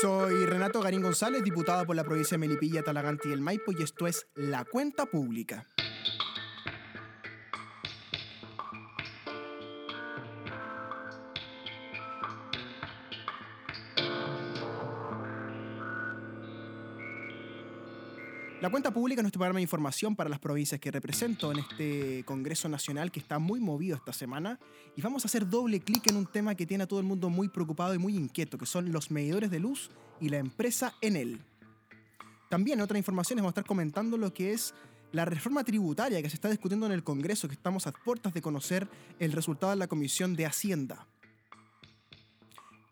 Soy Renato Garín González, diputado por la provincia de Melipilla, Talagante y el Maipo, y esto es La Cuenta Pública. La cuenta pública es nuestro programa de información para las provincias que represento en este Congreso Nacional que está muy movido esta semana y vamos a hacer doble clic en un tema que tiene a todo el mundo muy preocupado y muy inquieto, que son los medidores de luz y la empresa en él. También en otras informaciones vamos a estar comentando lo que es la reforma tributaria que se está discutiendo en el Congreso, que estamos a puertas de conocer el resultado de la Comisión de Hacienda.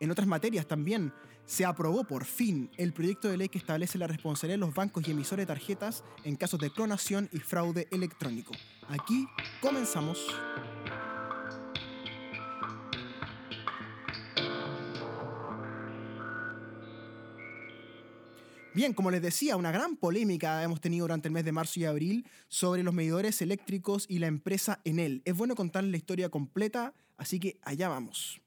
En otras materias también se aprobó por fin el proyecto de ley que establece la responsabilidad de los bancos y emisores de tarjetas en casos de clonación y fraude electrónico. Aquí comenzamos. Bien, como les decía, una gran polémica hemos tenido durante el mes de marzo y abril sobre los medidores eléctricos y la empresa Enel. Es bueno contarles la historia completa, así que allá vamos.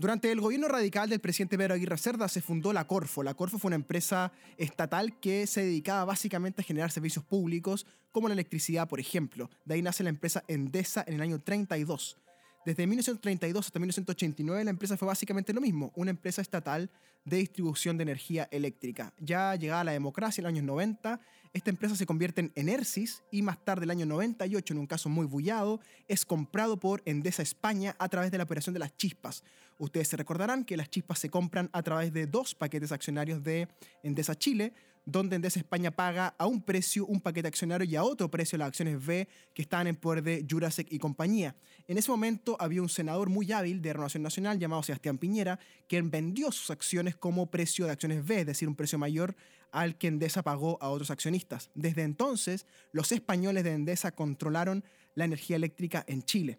Durante el gobierno radical del presidente Pedro Aguirre Cerda se fundó la Corfo. La Corfo fue una empresa estatal que se dedicaba básicamente a generar servicios públicos como la electricidad, por ejemplo. De ahí nace la empresa Endesa en el año 32. Desde 1932 hasta 1989 la empresa fue básicamente lo mismo, una empresa estatal de distribución de energía eléctrica. Ya llegada la democracia en los años 90, esta empresa se convierte en Enersis y más tarde, el año 98, en un caso muy bullado, es comprado por Endesa España a través de la operación de las chispas. Ustedes se recordarán que las chispas se compran a través de dos paquetes accionarios de Endesa Chile, donde Endesa España paga a un precio un paquete accionario y a otro precio las acciones B que estaban en poder de Jurasek y compañía. En ese momento había un senador muy hábil de Renovación Nacional llamado Sebastián Piñera, quien vendió sus acciones como precio de acciones B, es decir, un precio mayor al que Endesa pagó a otros accionistas. Desde entonces, los españoles de Endesa controlaron la energía eléctrica en Chile.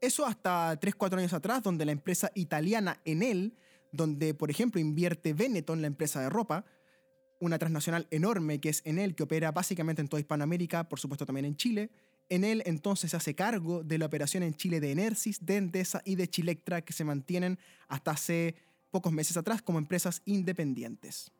Eso hasta 3-4 años atrás, donde la empresa italiana Enel, donde por ejemplo invierte Benetton, la empresa de ropa, una transnacional enorme que es Enel, que opera básicamente en toda Hispanoamérica, por supuesto también en Chile. Enel entonces se hace cargo de la operación en Chile de Enersis, de Endesa y de Chilectra, que se mantienen hasta hace pocos meses atrás como empresas independientes.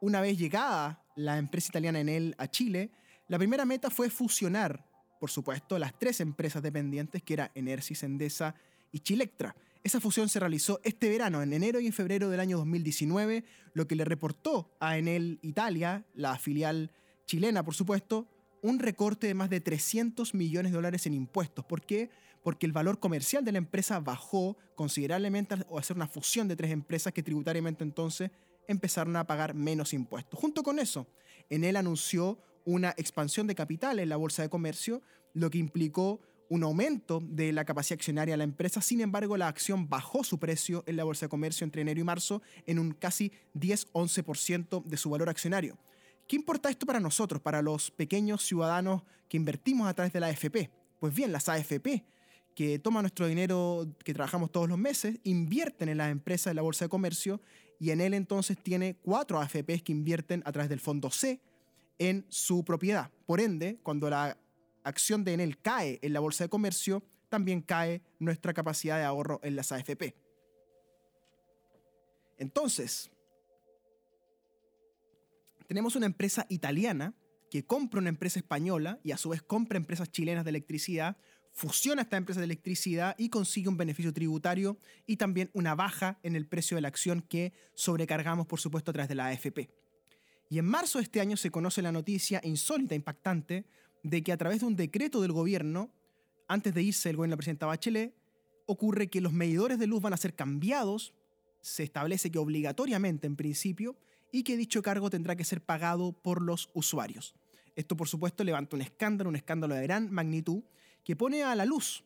Una vez llegada la empresa italiana Enel a Chile, la primera meta fue fusionar, por supuesto, las tres empresas dependientes que era Enersis, Endesa y Chilectra. Esa fusión se realizó este verano, en enero y en febrero del año 2019, lo que le reportó a Enel Italia, la filial chilena por supuesto, un recorte de más de 300 millones de dólares en impuestos. ¿Por qué? Porque el valor comercial de la empresa bajó considerablemente al hacer una fusión de tres empresas que tributariamente entonces empezaron a pagar menos impuestos. Junto con eso, Enel anunció una expansión de capital en la bolsa de comercio, lo que implicó un aumento de la capacidad accionaria de la empresa, sin embargo la acción bajó su precio en la bolsa de comercio entre enero y marzo en un casi 10-11% de su valor accionario. ¿Qué importa esto para nosotros, para los pequeños ciudadanos que invertimos a través de la AFP? Pues bien, las AFP, que toman nuestro dinero que trabajamos todos los meses, invierten en las empresas de la bolsa de comercio y en él entonces tiene cuatro AFPs que invierten a través del fondo C en su propiedad. Por ende, cuando la acción de Enel cae en la bolsa de comercio, también cae nuestra capacidad de ahorro en las AFP. Entonces, tenemos una empresa italiana que compra una empresa española y a su vez compra empresas chilenas de electricidad, fusiona esta empresa de electricidad y consigue un beneficio tributario y también una baja en el precio de la acción que sobrecargamos, por supuesto, a través de la AFP. Y en marzo de este año se conoce la noticia insólita, impactante, de que a través de un decreto del gobierno, antes de irse el gobierno de la presidenta Bachelet, ocurre que los medidores de luz van a ser cambiados, se establece que obligatoriamente en principio, y que dicho cargo tendrá que ser pagado por los usuarios. Esto por supuesto levanta un escándalo, un escándalo de gran magnitud, que pone a la luz,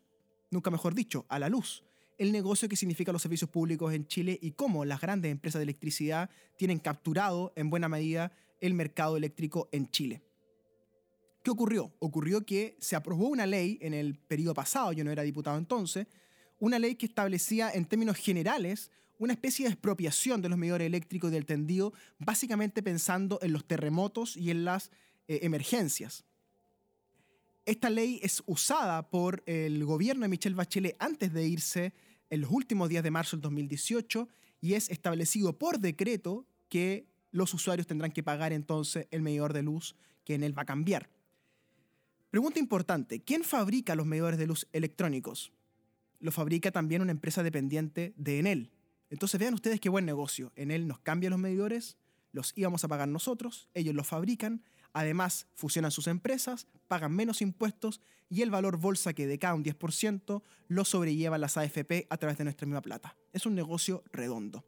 nunca mejor dicho, a la luz, el negocio que significa los servicios públicos en Chile y cómo las grandes empresas de electricidad tienen capturado en buena medida el mercado eléctrico en Chile. ¿Qué ocurrió? Ocurrió que se aprobó una ley en el periodo pasado, yo no era diputado entonces, una ley que establecía en términos generales una especie de expropiación de los medidores eléctricos y del tendido, básicamente pensando en los terremotos y en las eh, emergencias. Esta ley es usada por el gobierno de Michelle Bachelet antes de irse en los últimos días de marzo del 2018 y es establecido por decreto que los usuarios tendrán que pagar entonces el medidor de luz que en él va a cambiar. Pregunta importante, ¿quién fabrica los medidores de luz electrónicos? Lo fabrica también una empresa dependiente de Enel. Entonces vean ustedes qué buen negocio. Enel nos cambia los medidores, los íbamos a pagar nosotros, ellos los fabrican, además fusionan sus empresas, pagan menos impuestos y el valor bolsa que decae un 10% lo sobrellevan las AFP a través de nuestra misma plata. Es un negocio redondo.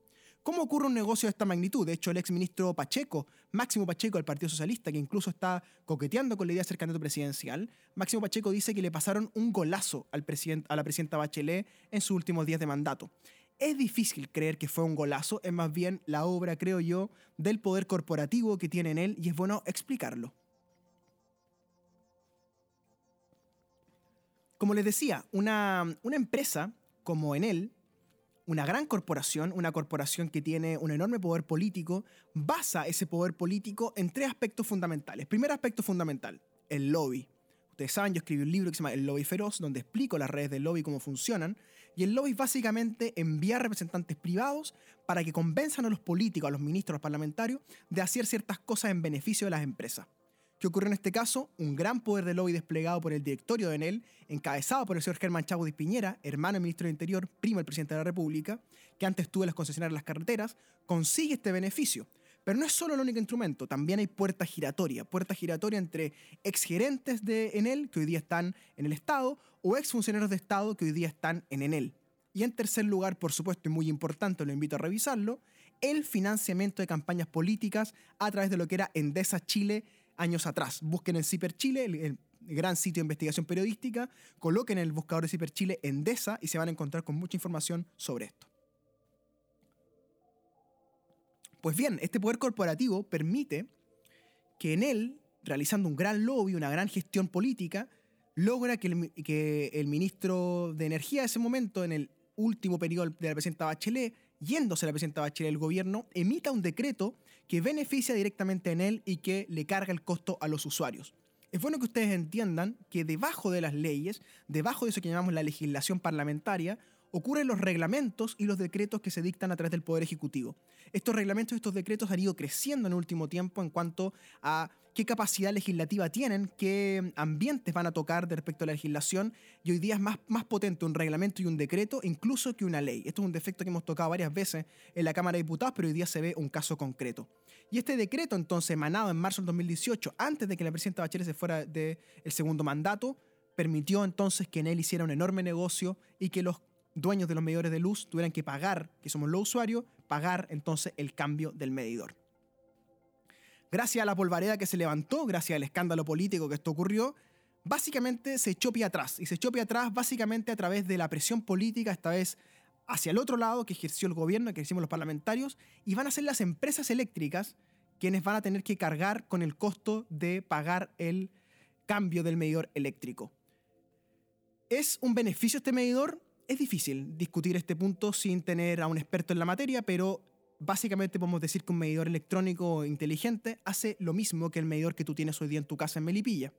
¿Cómo ocurre un negocio de esta magnitud? De hecho, el exministro Pacheco, Máximo Pacheco del Partido Socialista, que incluso está coqueteando con la idea de ser candidato presidencial, Máximo Pacheco dice que le pasaron un golazo al a la presidenta Bachelet en sus últimos días de mandato. Es difícil creer que fue un golazo, es más bien la obra, creo yo, del poder corporativo que tiene en él y es bueno explicarlo. Como les decía, una, una empresa como en él una gran corporación, una corporación que tiene un enorme poder político, basa ese poder político en tres aspectos fundamentales. Primer aspecto fundamental, el lobby. Ustedes saben, yo escribí un libro que se llama El Lobby Feroz, donde explico las redes del lobby, cómo funcionan. Y el lobby básicamente envía representantes privados para que convenzan a los políticos, a los ministros, a los parlamentarios, de hacer ciertas cosas en beneficio de las empresas. ¿Qué ocurre en este caso? Un gran poder de lobby desplegado por el directorio de Enel, encabezado por el señor Germán Chávez Piñera, hermano del ministro del Interior, primo del presidente de la República, que antes tuvo las concesionarias de las carreteras, consigue este beneficio. Pero no es solo el único instrumento, también hay puerta giratoria. Puerta giratoria entre exgerentes de Enel, que hoy día están en el Estado, o exfuncionarios de Estado, que hoy día están en Enel. Y en tercer lugar, por supuesto, y muy importante, lo invito a revisarlo, el financiamiento de campañas políticas a través de lo que era Endesa Chile años atrás. Busquen en Ciper Chile, el, gran sitio de investigación periodística, coloquen en el buscador de Ciper Chile Endesa y se van a encontrar con mucha información sobre esto. Pues bien, este poder corporativo permite que en él, realizando un gran lobby, una gran gestión política, logra que el, que el ministro de Energía de ese momento, en el último periodo de la presidenta Bachelet, yéndose la presidenta Bachelet del gobierno, emita un decreto que beneficia directamente en él y que le carga el costo a los usuarios. Es bueno que ustedes entiendan que debajo de las leyes, debajo de eso que llamamos la legislación parlamentaria, ocurren los reglamentos y los decretos que se dictan a través del Poder Ejecutivo. Estos reglamentos y estos decretos han ido creciendo en el último tiempo en cuanto a qué capacidad legislativa tienen, qué ambientes van a tocar de respecto a la legislación, y hoy día es más, más potente un reglamento y un decreto incluso que una ley. Esto es un defecto que hemos tocado varias veces en la Cámara de Diputados, pero hoy día se ve un caso concreto. Y este decreto entonces, emanado en marzo del 2018, antes de que la presidenta Bachelet se fuera del segundo mandato, permitió entonces que en él hiciera un enorme negocio y que los dueños de los medidores de luz tuvieran que pagar, que somos los usuarios, pagar entonces el cambio del medidor gracias a la polvareda que se levantó, gracias al escándalo político que esto ocurrió, básicamente se echó pie atrás. Y se echó pie atrás básicamente a través de la presión política, esta vez hacia el otro lado que ejerció el gobierno, que ejercimos los parlamentarios, y van a ser las empresas eléctricas quienes van a tener que cargar con el costo de pagar el cambio del medidor eléctrico. ¿Es un beneficio este medidor? Es difícil discutir este punto sin tener a un experto en la materia, pero básicamente podemos decir que un medidor electrónico inteligente hace lo mismo que el medidor que tú tienes hoy día en tu casa en Melipilla.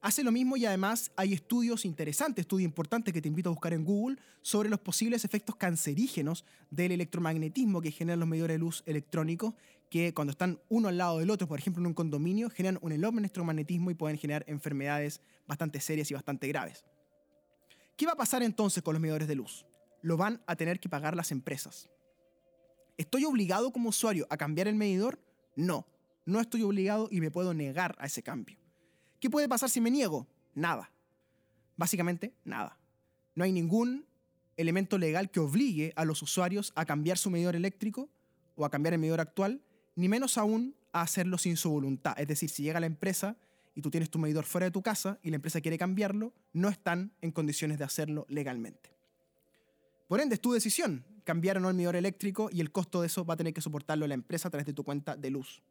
Hace lo mismo y además hay estudios interesantes, estudios importantes que te invito a buscar en Google sobre los posibles efectos cancerígenos del electromagnetismo que generan los medidores de luz electrónicos que cuando están uno al lado del otro, por ejemplo en un condominio, generan un enorme electromagnetismo y pueden generar enfermedades bastante serias y bastante graves. ¿Qué va a pasar entonces con los medidores de luz? Lo van a tener que pagar las empresas. ¿Estoy obligado como usuario a cambiar el medidor? No, no estoy obligado y me puedo negar a ese cambio. ¿Qué puede pasar si me niego? Nada. Básicamente, nada. No hay ningún elemento legal que obligue a los usuarios a cambiar su medidor eléctrico o a cambiar el medidor actual, ni menos aún a hacerlo sin su voluntad. Es decir, si llega la empresa y tú tienes tu medidor fuera de tu casa y la empresa quiere cambiarlo, no están en condiciones de hacerlo legalmente. Por ende, es tu decisión cambiar o no el medidor eléctrico y el costo de eso va a tener que soportarlo la empresa a través de tu cuenta de luz.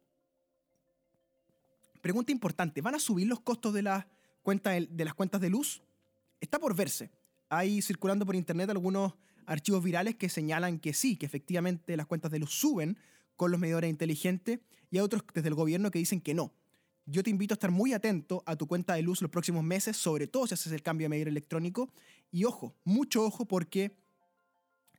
Pregunta importante, ¿van a subir los costos de, de las cuentas de luz? Está por verse. Hay circulando por internet algunos archivos virales que señalan que sí, que efectivamente las cuentas de luz suben con los medidores inteligentes y hay otros desde el gobierno que dicen que no. Yo te invito a estar muy atento a tu cuenta de luz los próximos meses, sobre todo si haces el cambio de medidor electrónico. Y ojo, mucho ojo porque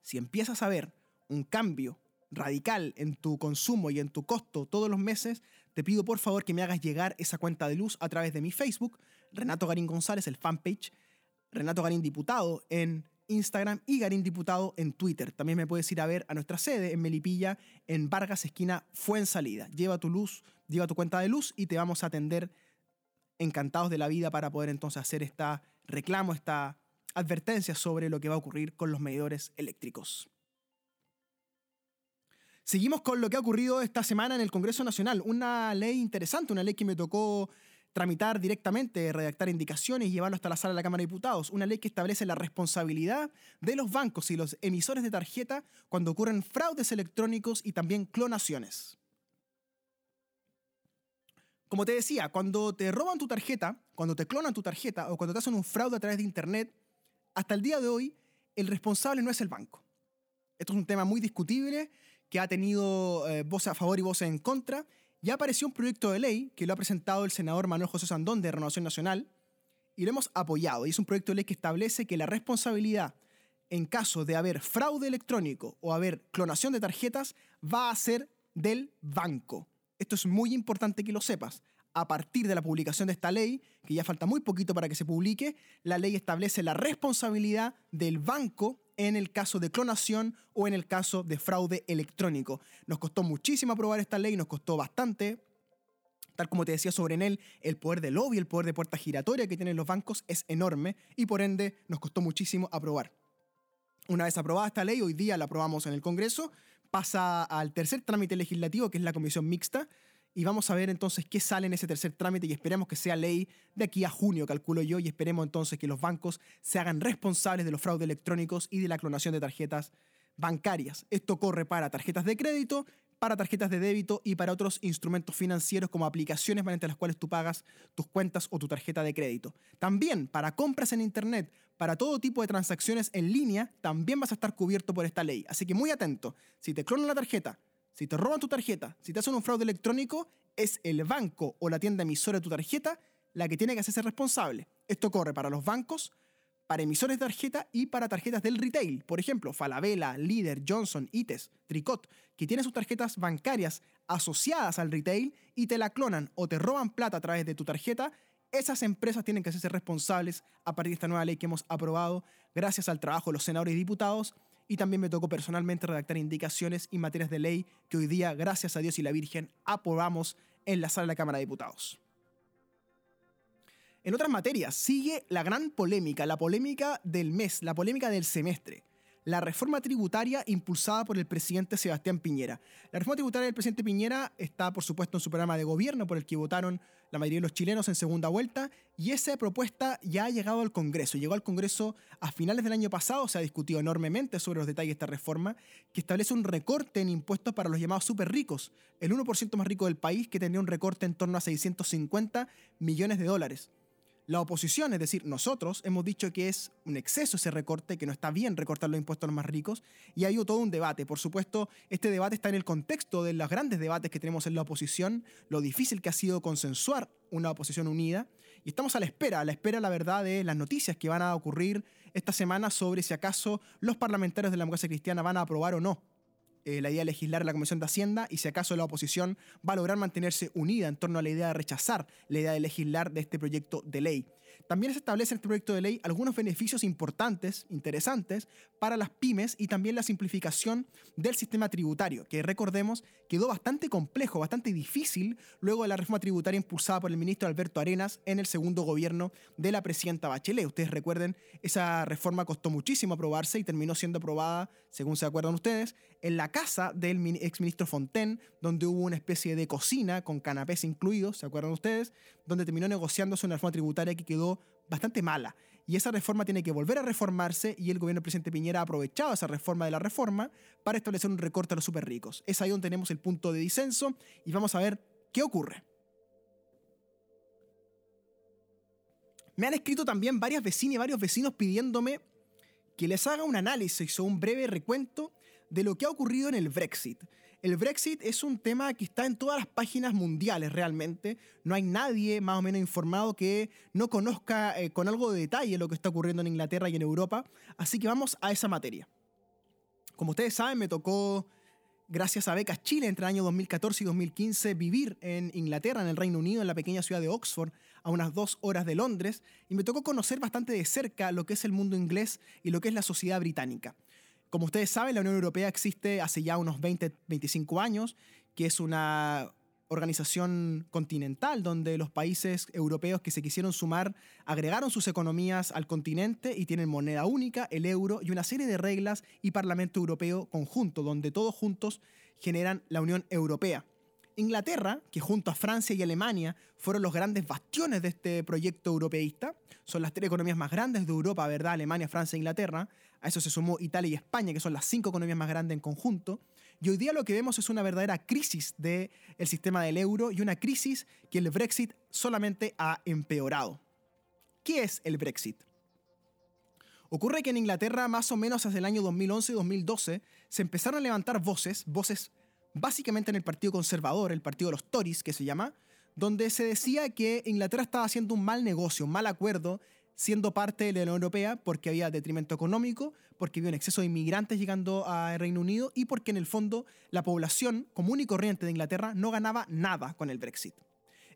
si empiezas a ver un cambio radical en tu consumo y en tu costo todos los meses, te pido por favor que me hagas llegar esa cuenta de luz a través de mi Facebook, Renato Garín González, el fanpage, Renato Garín Diputado en Instagram y Garín Diputado en Twitter. También me puedes ir a ver a nuestra sede en Melipilla, en Vargas, esquina Fuensalida. Lleva tu luz, lleva tu cuenta de luz y te vamos a atender encantados de la vida para poder entonces hacer esta reclamo, esta advertencia sobre lo que va a ocurrir con los medidores eléctricos. Seguimos con lo que ha ocurrido esta semana en el Congreso Nacional. Una ley interesante, una ley que me tocó tramitar directamente, redactar indicaciones y llevarlo hasta la sala de la Cámara de Diputados. Una ley que establece la responsabilidad de los bancos y los emisores de tarjeta cuando ocurren fraudes electrónicos y también clonaciones. Como te decía, cuando te roban tu tarjeta, cuando te clonan tu tarjeta o cuando te hacen un fraude a través de Internet, hasta el día de hoy el responsable no es el banco. Esto es un tema muy discutible que ha tenido eh, voces a favor y voces en contra. Ya apareció un proyecto de ley que lo ha presentado el senador Manuel José Sandón de Renovación Nacional y lo hemos apoyado. Y es un proyecto de ley que establece que la responsabilidad en caso de haber fraude electrónico o haber clonación de tarjetas va a ser del banco. Esto es muy importante que lo sepas. A partir de la publicación de esta ley, que ya falta muy poquito para que se publique, la ley establece la responsabilidad del banco en el caso de clonación o en el caso de fraude electrónico. Nos costó muchísimo aprobar esta ley, nos costó bastante. Tal como te decía sobre en él, el poder de lobby, el poder de puerta giratoria que tienen los bancos es enorme y por ende nos costó muchísimo aprobar. Una vez aprobada esta ley, hoy día la aprobamos en el Congreso, pasa al tercer trámite legislativo, que es la comisión mixta, y vamos a ver entonces qué sale en ese tercer trámite y esperemos que sea ley de aquí a junio, calculo yo, y esperemos entonces que los bancos se hagan responsables de los fraudes electrónicos y de la clonación de tarjetas bancarias. Esto corre para tarjetas de crédito, para tarjetas de débito y para otros instrumentos financieros como aplicaciones mediante las cuales tú pagas tus cuentas o tu tarjeta de crédito. También para compras en Internet, para todo tipo de transacciones en línea, también vas a estar cubierto por esta ley. Así que muy atento, si te clonan la tarjeta, si te roban tu tarjeta, si te hacen un fraude electrónico, es el banco o la tienda emisora de tu tarjeta la que tiene que hacerse responsable. Esto corre para los bancos, para emisores de tarjeta y para tarjetas del retail. Por ejemplo, Falabella, Líder, Johnson, ITES, Tricot, que tienen sus tarjetas bancarias asociadas al retail y te la clonan o te roban plata a través de tu tarjeta. Esas empresas tienen que hacerse responsables a partir de esta nueva ley que hemos aprobado gracias al trabajo de los senadores y diputados y también me tocó personalmente redactar indicaciones y materias de ley que hoy día, gracias a Dios y la Virgen, aprobamos en la sala de la Cámara de Diputados. En otras materias, sigue la gran polémica, la polémica del mes, la polémica del semestre la reforma tributaria impulsada por el presidente Sebastián Piñera. La reforma tributaria del presidente Piñera está, por supuesto, en su programa de gobierno por el que votaron la mayoría de los chilenos en segunda vuelta y esa propuesta ya ha llegado al Congreso. Llegó al Congreso a finales del año pasado, se ha discutido enormemente sobre los detalles de esta reforma que establece un recorte en impuestos para los llamados súper ricos, el 1% más rico del país que tendría un recorte en torno a 650 millones de dólares. La oposición, es decir, nosotros, hemos dicho que es un exceso ese recorte, que no está bien recortar los impuestos a los más ricos, y ha habido todo un debate. Por supuesto, este debate está en el contexto de los grandes debates que tenemos en la oposición, lo difícil que ha sido consensuar una oposición unida, y estamos a la espera, a la espera, la verdad, de las noticias que van a ocurrir esta semana sobre si acaso los parlamentarios de la democracia cristiana van a aprobar o no eh, la idea de legislar la Comisión de Hacienda y si acaso la oposición va a lograr mantenerse unida en torno a la idea de rechazar la idea de legislar de este proyecto de ley. También se establece en este proyecto de ley algunos beneficios importantes, interesantes, para las pymes y también la simplificación del sistema tributario, que recordemos quedó bastante complejo, bastante difícil luego de la reforma tributaria impulsada por el ministro Alberto Arenas en el segundo gobierno de la presidenta Bachelet. Ustedes recuerden, esa reforma costó muchísimo aprobarse y terminó siendo aprobada, según se acuerdan ustedes, en la casa del exministro Fontaine, donde hubo una especie de cocina con canapés incluidos, ¿se acuerdan ustedes? Donde terminó negociándose una reforma tributaria que quedó bastante mala. Y esa reforma tiene que volver a reformarse y el gobierno del presidente Piñera ha aprovechado esa reforma de la reforma para establecer un recorte a los súper ricos. Es ahí donde tenemos el punto de disenso y vamos a ver qué ocurre. Me han escrito también varias vecinas y varios vecinos pidiéndome que les haga un análisis o un breve recuento de lo que ha ocurrido en el Brexit. El Brexit es un tema que está en todas las páginas mundiales realmente. No hay nadie más o menos informado que no conozca eh, con algo de detalle lo que está ocurriendo en Inglaterra y en Europa. Así que vamos a esa materia. Como ustedes saben, me tocó, gracias a Becas Chile, entre el año 2014 y 2015, vivir en Inglaterra, en el Reino Unido, en la pequeña ciudad de Oxford, a unas dos horas de Londres, y me tocó conocer bastante de cerca lo que es el mundo inglés y lo que es la sociedad británica. Como ustedes saben, la Unión Europea existe hace ya unos 20, 25 años, que es una organización continental donde los países europeos que se quisieron sumar agregaron sus economías al continente y tienen moneda única, el euro y una serie de reglas y Parlamento Europeo conjunto, donde todos juntos generan la Unión Europea. Inglaterra, que junto a Francia y Alemania fueron los grandes bastiones de este proyecto europeísta, son las tres economías más grandes de Europa, ¿verdad? Alemania, Francia e Inglaterra. A eso se sumó Italia y España, que son las cinco economías más grandes en conjunto. Y hoy día lo que vemos es una verdadera crisis del sistema del euro y una crisis que el Brexit solamente ha empeorado. ¿Qué es el Brexit? Ocurre que en Inglaterra, más o menos desde el año 2011-2012, se empezaron a levantar voces, voces básicamente en el Partido Conservador, el partido de los Tories, que se llama, donde se decía que Inglaterra estaba haciendo un mal negocio, un mal acuerdo siendo parte de la Unión Europea porque había detrimento económico, porque había un exceso de inmigrantes llegando al Reino Unido y porque en el fondo la población común y corriente de Inglaterra no ganaba nada con el Brexit.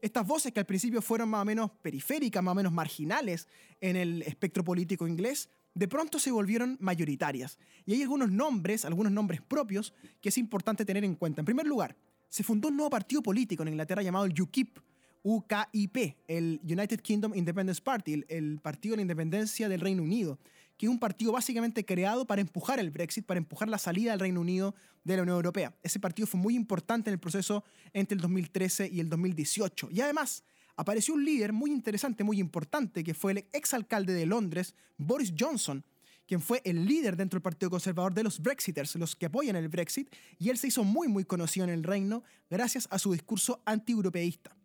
Estas voces que al principio fueron más o menos periféricas, más o menos marginales en el espectro político inglés, de pronto se volvieron mayoritarias. Y hay algunos nombres, algunos nombres propios, que es importante tener en cuenta. En primer lugar, se fundó un nuevo partido político en Inglaterra llamado el UKIP, UKIP, el United Kingdom Independence Party, el, Partido de la Independencia del Reino Unido, que es un partido básicamente creado para empujar el Brexit, para empujar la salida del Reino Unido de la Unión Europea. Ese partido fue muy importante en el proceso entre el 2013 y el 2018. Y además, apareció un líder muy interesante, muy importante, que fue el exalcalde de Londres, Boris Johnson, quien fue el líder dentro del Partido Conservador de los Brexiters, los que apoyan el Brexit, y él se hizo muy, muy conocido en el reino gracias a su discurso anti-europeísta.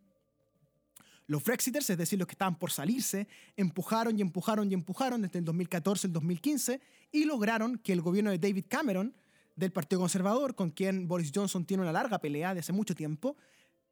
Los Brexiters, es decir, los que estaban por salirse, empujaron y empujaron y empujaron desde el 2014 al 2015 y lograron que el gobierno de David Cameron, del Partido Conservador, con quien Boris Johnson tiene una larga pelea de hace mucho tiempo,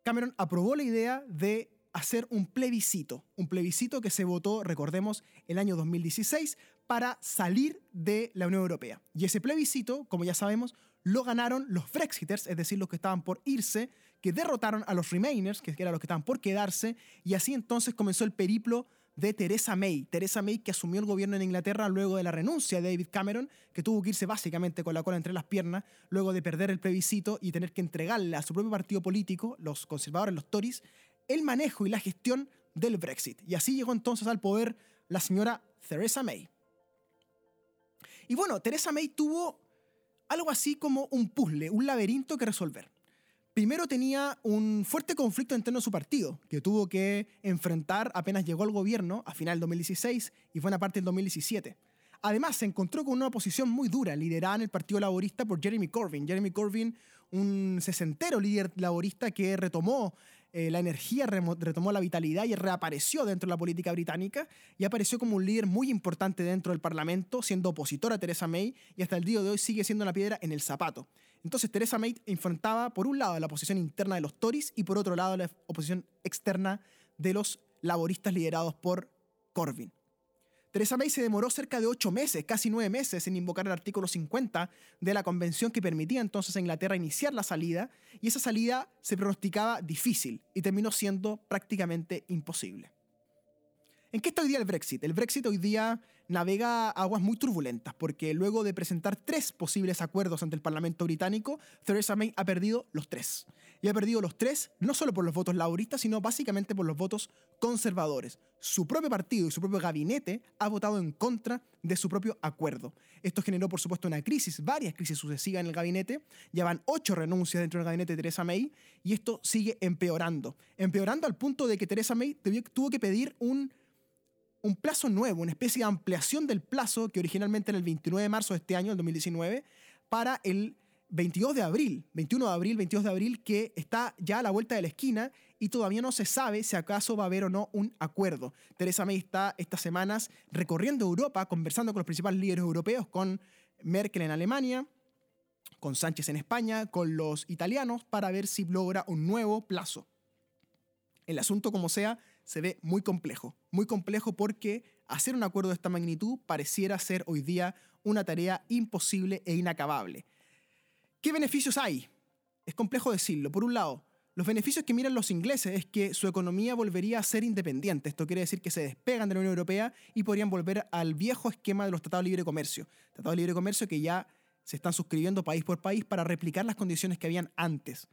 Cameron aprobó la idea de hacer un plebiscito, un plebiscito que se votó, recordemos, el año 2016 para salir de la Unión Europea. Y ese plebiscito, como ya sabemos, lo ganaron los Brexiters, es decir, los que estaban por irse, que derrotaron a los Remainers, que eran los que estaban por quedarse, y así entonces comenzó el periplo de Theresa May. Theresa May que asumió el gobierno en Inglaterra luego de la renuncia de David Cameron, que tuvo que irse básicamente con la cola entre las piernas, luego de perder el plebiscito y tener que entregarle a su propio partido político, los conservadores, los Tories, el manejo y la gestión del Brexit. Y así llegó entonces al poder la señora Theresa May. Y bueno, Theresa May tuvo algo así como un puzzle, un laberinto que resolver. Primero tenía un fuerte conflicto interno en su partido, que tuvo que enfrentar apenas llegó al gobierno a final del 2016 y buena parte del 2017. Además, se encontró con una oposición muy dura, liderada en el Partido Laborista por Jeremy Corbyn. Jeremy Corbyn, un sesentero líder laborista que retomó eh, la energía, retomó la vitalidad y reapareció dentro de la política británica y apareció como un líder muy importante dentro del Parlamento, siendo opositor a Theresa May y hasta el día de hoy sigue siendo una piedra en el zapato. Entonces Theresa May enfrentaba por un lado la oposición interna de los Tories y por otro lado la oposición externa de los laboristas liderados por Corbyn. Theresa May se demoró cerca de ocho meses, casi nueve meses, en invocar el artículo 50 de la convención que permitía entonces a Inglaterra iniciar la salida, y esa salida se pronosticaba difícil y terminó siendo prácticamente imposible. ¿En qué está hoy día el Brexit? El Brexit hoy día navega aguas muy turbulentas porque luego de presentar tres posibles acuerdos ante el Parlamento británico, Theresa May ha perdido los tres. Y ha perdido los tres no solo por los votos laboristas, sino básicamente por los votos conservadores. Su propio partido y su propio gabinete ha votado en contra de su propio acuerdo. Esto generó, por supuesto, una crisis, varias crisis sucesivas en el gabinete. Ya van ocho renuncias dentro del gabinete de Theresa May y esto sigue empeorando. Empeorando al punto de que Theresa May tuvo que pedir un un plazo nuevo, una especie de ampliación del plazo que originalmente era el 29 de marzo de este año, el 2019, para el 22 de abril, 21 de abril, 22 de abril, que está ya a la vuelta de la esquina y todavía no se sabe si acaso va a haber o no un acuerdo. Teresa May está estas semanas recorriendo Europa, conversando con los principales líderes europeos, con Merkel en Alemania, con Sánchez en España, con los italianos, para ver si logra un nuevo plazo. El asunto, como sea, se ve muy complejo. Muy complejo porque hacer un acuerdo de esta magnitud pareciera ser hoy día una tarea imposible e inacabable. ¿Qué beneficios hay? Es complejo decirlo. Por un lado, los beneficios que miran los ingleses es que su economía volvería a ser independiente. Esto quiere decir que se despegan de la Unión Europea y podrían volver al viejo esquema de los tratados de libre comercio. Tratados de libre comercio que ya se están suscribiendo país por país para replicar las condiciones que habían antes.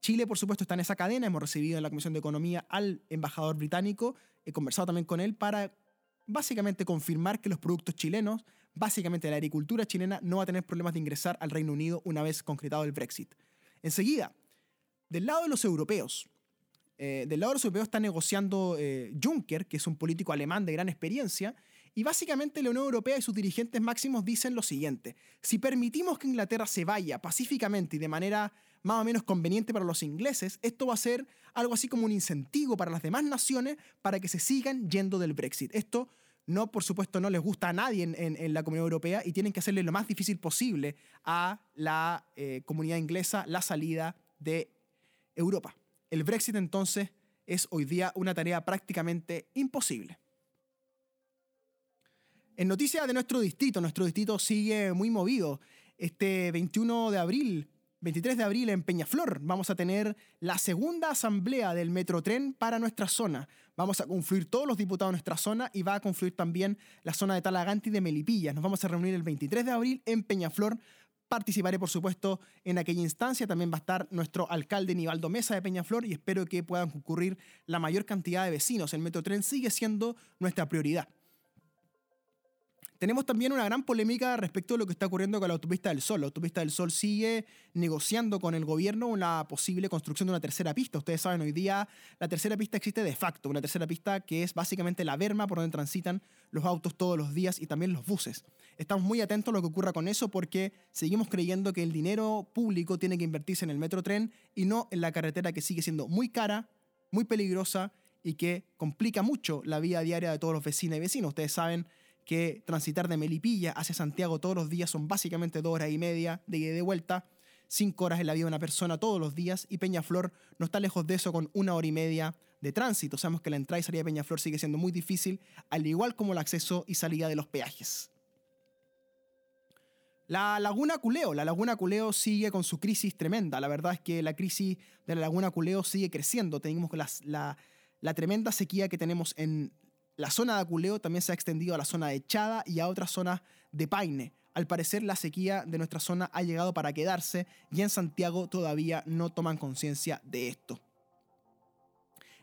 Chile, por supuesto, está en esa cadena. Hemos recibido en la Comisión de Economía al embajador británico. He conversado también con él para básicamente confirmar que los productos chilenos, básicamente la agricultura chilena, no va a tener problemas de ingresar al Reino Unido una vez concretado el Brexit. Enseguida, del lado de los europeos, eh, del lado de los europeos está negociando eh, Juncker, que es un político alemán de gran experiencia, y básicamente la Unión Europea y sus dirigentes máximos dicen lo siguiente, si permitimos que Inglaterra se vaya pacíficamente y de manera más o menos conveniente para los ingleses, esto va a ser algo así como un incentivo para las demás naciones para que se sigan yendo del Brexit. Esto no, por supuesto, no les gusta a nadie en, la comunidad europea y tienen que hacerle lo más difícil posible a la eh, comunidad inglesa la salida de Europa. El Brexit entonces es hoy día una tarea prácticamente imposible. En noticias de nuestro distrito, nuestro distrito sigue muy movido. Este 21 de abril, 23 de abril en Peñaflor vamos a tener la segunda asamblea del Metrotren para nuestra zona. Vamos a confluir todos los diputados de nuestra zona y va a confluir también la zona de Talagante y de Melipilla. Nos vamos a reunir el 23 de abril en Peñaflor Participaré, por supuesto, en aquella instancia. También va a estar nuestro alcalde Nivaldo Mesa de Peñaflor y espero que puedan concurrir la mayor cantidad de vecinos. El Metrotren sigue siendo nuestra prioridad. Tenemos también una gran polémica respecto a lo que está ocurriendo con la autopista del Sol. La autopista del Sol sigue negociando con el gobierno una posible construcción de una tercera pista. Ustedes saben, hoy día la tercera pista existe de facto, una tercera pista que es básicamente la verma por donde transitan los autos todos los días y también los buses. Estamos muy atentos a lo que ocurra con eso porque seguimos creyendo que el dinero público tiene que invertirse en el metro tren y no en la carretera que sigue siendo muy cara, muy peligrosa y que complica mucho la vida diaria de todos los vecinos y vecinos. Ustedes saben que transitar de Melipilla hacia Santiago todos los días son básicamente dos horas y media de ida y de vuelta, cinco horas en la vida de una persona todos los días, y Peñaflor no está lejos de eso con una hora y media de tránsito. Sabemos que la entrada y salida de Peñaflor sigue siendo muy difícil, al igual como el acceso y salida de los peajes. La Laguna Culeo, la Laguna Culeo sigue con su crisis tremenda. La verdad es que la crisis de la Laguna Culeo sigue creciendo. Tenemos la, la tremenda sequía que tenemos en la zona de Aculeo también se ha extendido a la zona de Chada y a otras zonas de Paine. Al parecer la sequía de nuestra zona ha llegado para quedarse y en Santiago todavía no toman conciencia de esto.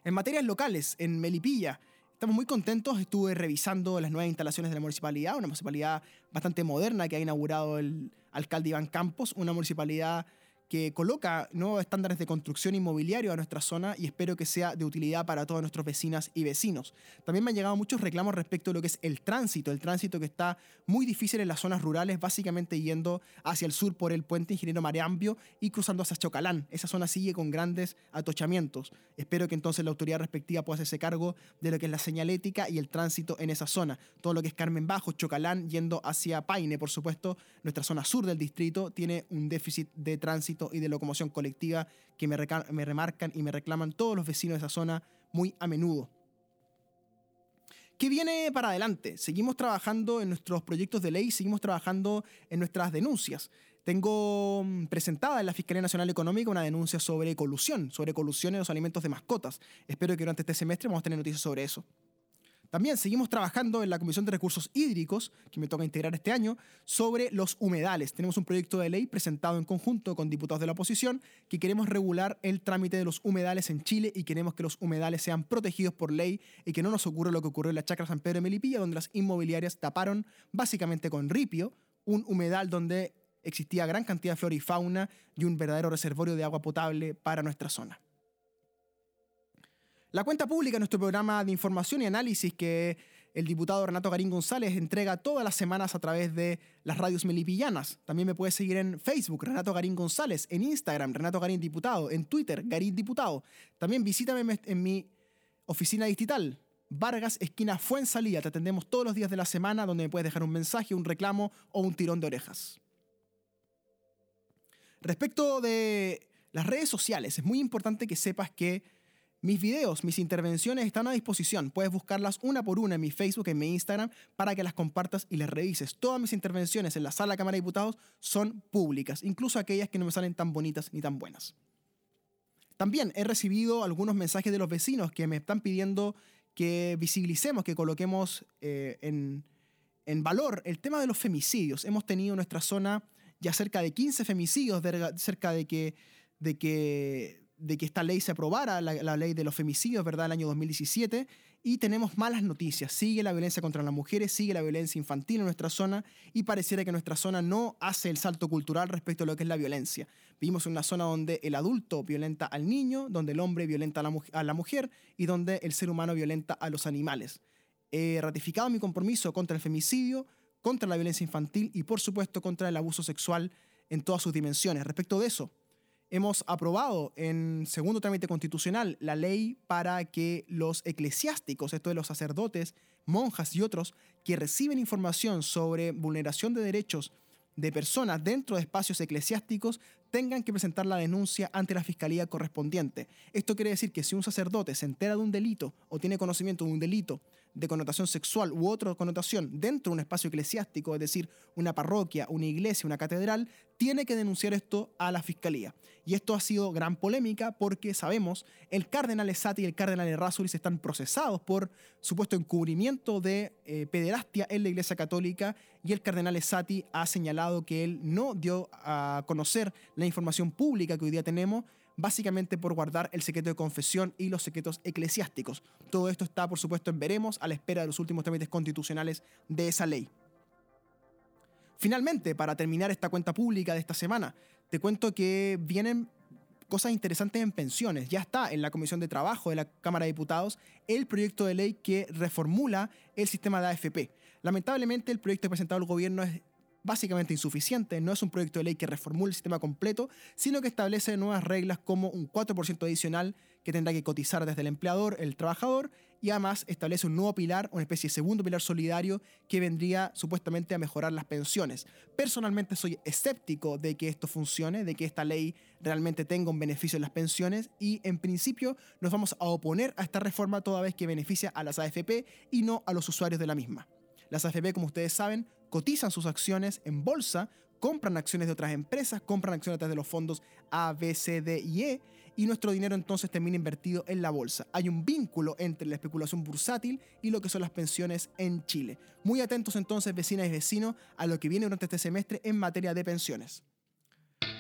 En materias locales, en Melipilla, estamos muy contentos. Estuve revisando las nuevas instalaciones de la municipalidad, una municipalidad bastante moderna que ha inaugurado el alcalde Iván Campos, una municipalidad que coloca nuevos estándares de construcción inmobiliario a nuestra zona y espero que sea de utilidad para todos nuestros vecinas y vecinos. También me han llegado muchos reclamos respecto a lo que es el tránsito, el tránsito que está muy difícil en las zonas rurales, básicamente yendo hacia el sur por el puente Ingeniero Mareambio y cruzando hacia Chocalán. Esa zona sigue con grandes atochamientos. Espero que entonces la autoridad respectiva pueda hacerse cargo de lo que es la señalética y el tránsito en esa zona. Todo lo que es Carmen Bajo, Chocalán, yendo hacia Paine, por supuesto, nuestra zona sur del distrito tiene un déficit de tránsito y de locomoción colectiva que me, me remarcan y me reclaman todos los vecinos de esa zona muy a menudo. ¿Qué viene para adelante? Seguimos trabajando en nuestros proyectos de ley, seguimos trabajando en nuestras denuncias. Tengo mm, presentada en la Fiscalía Nacional Económica una denuncia sobre colusión, sobre colusión en los alimentos de mascotas. Espero que durante este semestre vamos a tener noticias sobre eso. También seguimos trabajando en la Comisión de Recursos Hídricos, que me toca integrar este año, sobre los humedales. Tenemos un proyecto de ley presentado en conjunto con diputados de la oposición que queremos regular el trámite de los humedales en Chile y queremos que los humedales sean protegidos por ley y que no nos ocurra lo que ocurrió en la Chacra San Pedro de Melipilla, donde las inmobiliarias taparon básicamente con ripio un humedal donde existía gran cantidad de flora y fauna y un verdadero reservorio de agua potable para nuestra zona. La cuenta pública, nuestro programa de información y análisis que el diputado Renato Garín González entrega todas las semanas a través de las radios melipillanas. También me puedes seguir en Facebook, Renato Garín González, en Instagram, Renato Garín Diputado, en Twitter, Garín Diputado. También visítame en mi oficina digital, Vargas, esquina Fuensalida. Te atendemos todos los días de la semana donde me puedes dejar un mensaje, un reclamo o un tirón de orejas. Respecto de las redes sociales, es muy importante que sepas que Mis videos, mis intervenciones están a disposición. Puedes buscarlas una por una en mi Facebook, en mi Instagram, para que las compartas y las revises. Todas mis intervenciones en la sala de Cámara de Diputados son públicas, incluso aquellas que no me salen tan bonitas ni tan buenas. También he recibido algunos mensajes de los vecinos que me están pidiendo que visibilicemos, que coloquemos eh, en, en valor el tema de los femicidios. Hemos tenido en nuestra zona ya cerca de 15 femicidios, cerca de que, de que de que esta ley se aprobara, la, ley de los femicidios, ¿verdad?, el año 2017, y tenemos malas noticias. Sigue la violencia contra las mujeres, sigue la violencia infantil en nuestra zona, y pareciera que nuestra zona no hace el salto cultural respecto a lo que es la violencia. Vivimos en una zona donde el adulto violenta al niño, donde el hombre violenta a la, a la mujer, y donde el ser humano violenta a los animales. He ratificado mi compromiso contra el femicidio, contra la violencia infantil y, por supuesto, contra el abuso sexual en todas sus dimensiones. Respecto de eso, hemos aprobado en segundo trámite constitucional la ley para que los eclesiásticos, esto de los sacerdotes, monjas y otros, que reciben información sobre vulneración de derechos de personas dentro de espacios eclesiásticos tengan que presentar la denuncia ante la fiscalía correspondiente. Esto quiere decir que si un sacerdote se entera de un delito o tiene conocimiento de un delito de connotación sexual u otra connotación dentro de un espacio eclesiástico, es decir, una parroquia, una iglesia, una catedral, tiene que denunciar esto a la fiscalía. Y esto ha sido gran polémica porque sabemos el cardenal Esati y el cardenal Errázuriz están procesados por supuesto encubrimiento de eh, pederastia en la iglesia católica y el cardenal Esati ha señalado que él no dio a conocer la información pública que hoy día tenemos básicamente por guardar el secreto de confesión y los secretos eclesiásticos. Todo esto está, por supuesto, en veremos a la espera de los últimos trámites constitucionales de esa ley. Finalmente, para terminar esta cuenta pública de esta semana, te cuento que vienen cosas interesantes en pensiones. Ya está en la Comisión de Trabajo de la Cámara de Diputados el proyecto de ley que reformula el sistema de AFP. Lamentablemente, el proyecto presentado al gobierno es básicamente insuficiente, no es un proyecto de ley que reformule el sistema completo, sino que establece nuevas reglas como un 4% adicional que tendrá que cotizar desde el empleador, el trabajador, y además establece un nuevo pilar, una especie de segundo pilar solidario que vendría supuestamente a mejorar las pensiones. Personalmente soy escéptico de que esto funcione, de que esta ley realmente tenga un beneficio en las pensiones y en principio nos vamos a oponer a esta reforma toda vez que beneficia a las AFP y no a los usuarios de la misma. Las AFP, como ustedes saben, cotizan sus acciones en bolsa, compran acciones de otras empresas, compran acciones de los fondos A, B, C, D y E, y nuestro dinero entonces termina invertido en la bolsa. Hay un vínculo entre la especulación bursátil y lo que son las pensiones en Chile. Muy atentos entonces, vecinas y vecinos, a lo que viene durante este semestre en materia de pensiones.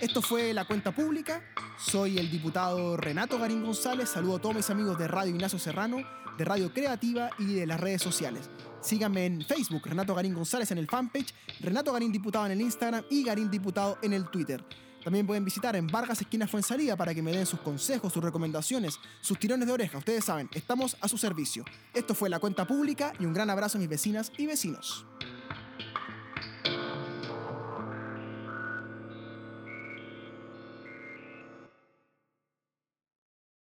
Esto fue La Cuenta Pública. Soy el diputado Renato Garín González. Saludo a todos mis amigos de Radio Ignacio Serrano, de Radio Creativa y de las redes sociales. Síganme en Facebook, Renato Garín González en el fanpage, Renato Garín Diputado en el Instagram y Garín Diputado en el Twitter. También pueden visitar en Vargas Esquina Fuensalida para que me den sus consejos, sus recomendaciones, sus tirones de oreja. Ustedes saben, estamos a su servicio. Esto fue La Cuenta Pública y un gran abrazo a mis vecinas y vecinos.